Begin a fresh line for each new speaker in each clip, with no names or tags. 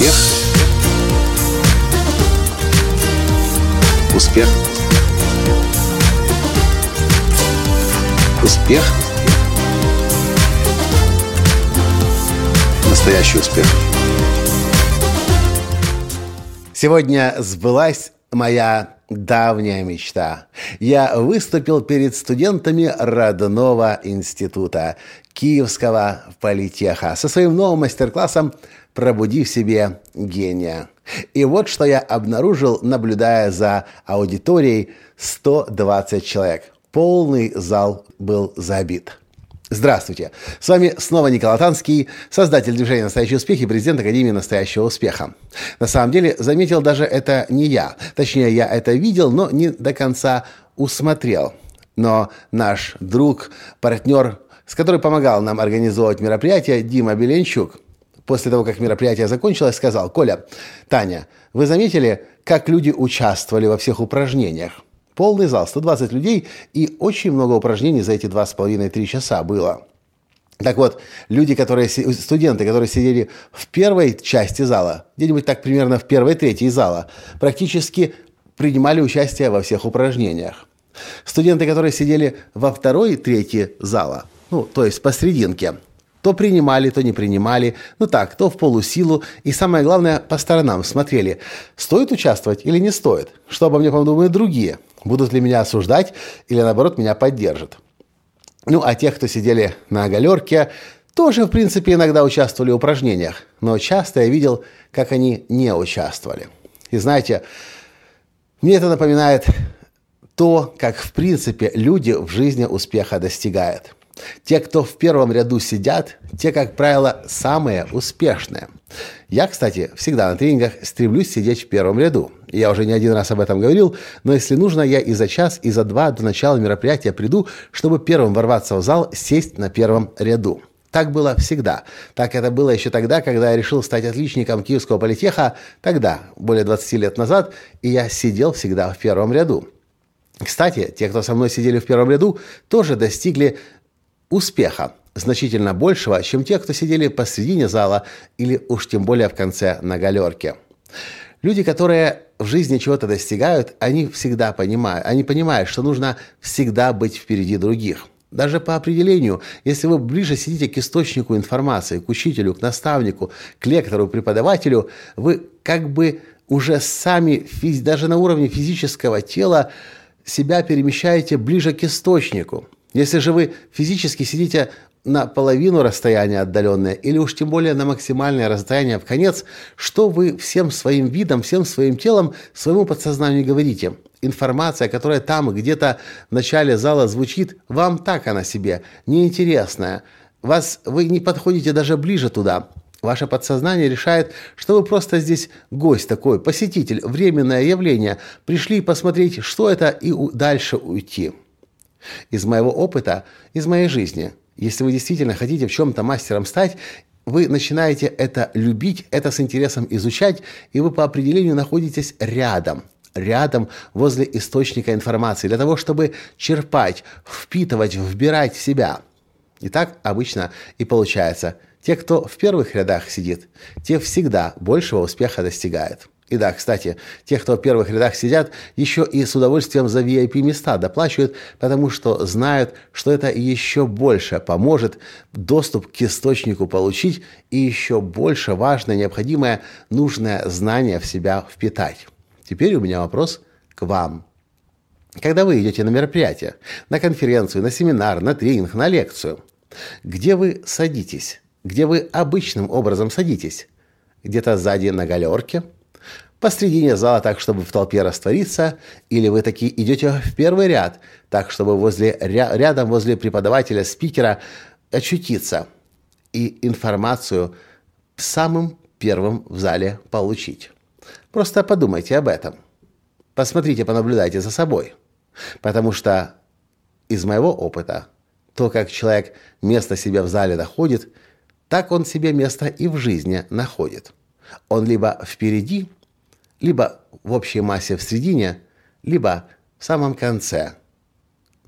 Успех. Успех. Успех. Настоящий успех.
Сегодня сбылась моя давняя мечта. Я выступил перед студентами родного института Киевского политеха со своим новым мастер-классом «Пробуди в себе гения». И вот что я обнаружил, наблюдая за аудиторией 120 человек. Полный зал был забит. Здравствуйте! С вами снова Николай Танский, создатель движения «Настоящий успех» и президент Академии «Настоящего успеха». На самом деле, заметил даже это не я. Точнее, я это видел, но не до конца усмотрел. Но наш друг, партнер, с которым помогал нам организовывать мероприятие, Дима Беленчук, после того, как мероприятие закончилось, сказал, «Коля, Таня, вы заметили, как люди участвовали во всех упражнениях?» Полный зал, 120 людей, и очень много упражнений за эти 2,5-3 часа было. Так вот, люди, которые, студенты, которые сидели в первой части зала, где-нибудь так примерно в первой трети зала, практически принимали участие во всех упражнениях. Студенты, которые сидели во второй трети зала, ну, то есть посерединке, то принимали, то не принимали, ну так, то в полусилу, и самое главное, по сторонам смотрели, стоит участвовать или не стоит, что обо мне подумают другие – Будут ли меня осуждать или, наоборот, меня поддержат. Ну, а тех, кто сидели на галерке, тоже, в принципе, иногда участвовали в упражнениях, но часто я видел, как они не участвовали. И знаете, мне это напоминает то, как, в принципе, люди в жизни успеха достигают – те, кто в первом ряду сидят, те, как правило, самые успешные. Я, кстати, всегда на тренингах стремлюсь сидеть в первом ряду. Я уже не один раз об этом говорил, но если нужно, я и за час, и за два до начала мероприятия приду, чтобы первым ворваться в зал, сесть на первом ряду. Так было всегда. Так это было еще тогда, когда я решил стать отличником Киевского политеха, тогда, более 20 лет назад, и я сидел всегда в первом ряду. Кстати, те, кто со мной сидели в первом ряду, тоже достигли успеха, значительно большего, чем те, кто сидели посредине зала или уж тем более в конце на галерке. Люди, которые в жизни чего-то достигают, они всегда понимают, они понимают, что нужно всегда быть впереди других. Даже по определению, если вы ближе сидите к источнику информации, к учителю, к наставнику, к лектору, преподавателю, вы как бы уже сами, даже на уровне физического тела, себя перемещаете ближе к источнику – если же вы физически сидите на половину расстояния отдаленное, или уж тем более на максимальное расстояние в конец, что вы всем своим видом, всем своим телом, своему подсознанию говорите? Информация, которая там где-то в начале зала звучит, вам так она себе, неинтересная. Вас, вы не подходите даже ближе туда. Ваше подсознание решает, что вы просто здесь гость такой, посетитель, временное явление. Пришли посмотреть, что это, и дальше уйти. Из моего опыта, из моей жизни, если вы действительно хотите в чем-то мастером стать, вы начинаете это любить, это с интересом изучать, и вы по определению находитесь рядом, рядом возле источника информации, для того, чтобы черпать, впитывать, вбирать в себя. И так обычно и получается. Те, кто в первых рядах сидит, те всегда большего успеха достигают. И да, кстати, те, кто в первых рядах сидят, еще и с удовольствием за VIP-места доплачивают, потому что знают, что это еще больше поможет доступ к источнику получить и еще больше важное, необходимое, нужное знание в себя впитать. Теперь у меня вопрос к вам. Когда вы идете на мероприятие, на конференцию, на семинар, на тренинг, на лекцию, где вы садитесь? Где вы обычным образом садитесь? Где-то сзади на галерке – посредине зала так, чтобы в толпе раствориться, или вы такие идете в первый ряд, так, чтобы возле, ря, рядом возле преподавателя, спикера очутиться и информацию самым первым в зале получить. Просто подумайте об этом. Посмотрите, понаблюдайте за собой. Потому что из моего опыта, то, как человек место себе в зале находит, так он себе место и в жизни находит. Он либо впереди, либо в общей массе в середине, либо в самом конце,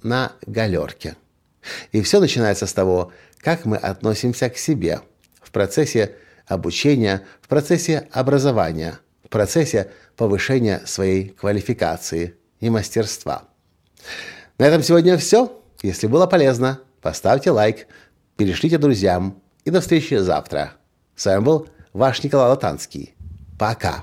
на галерке. И все начинается с того, как мы относимся к себе в процессе обучения, в процессе образования, в процессе повышения своей квалификации и мастерства. На этом сегодня все. Если было полезно, поставьте лайк, перешлите друзьям и до встречи завтра. С вами был ваш Николай Латанский. Пока.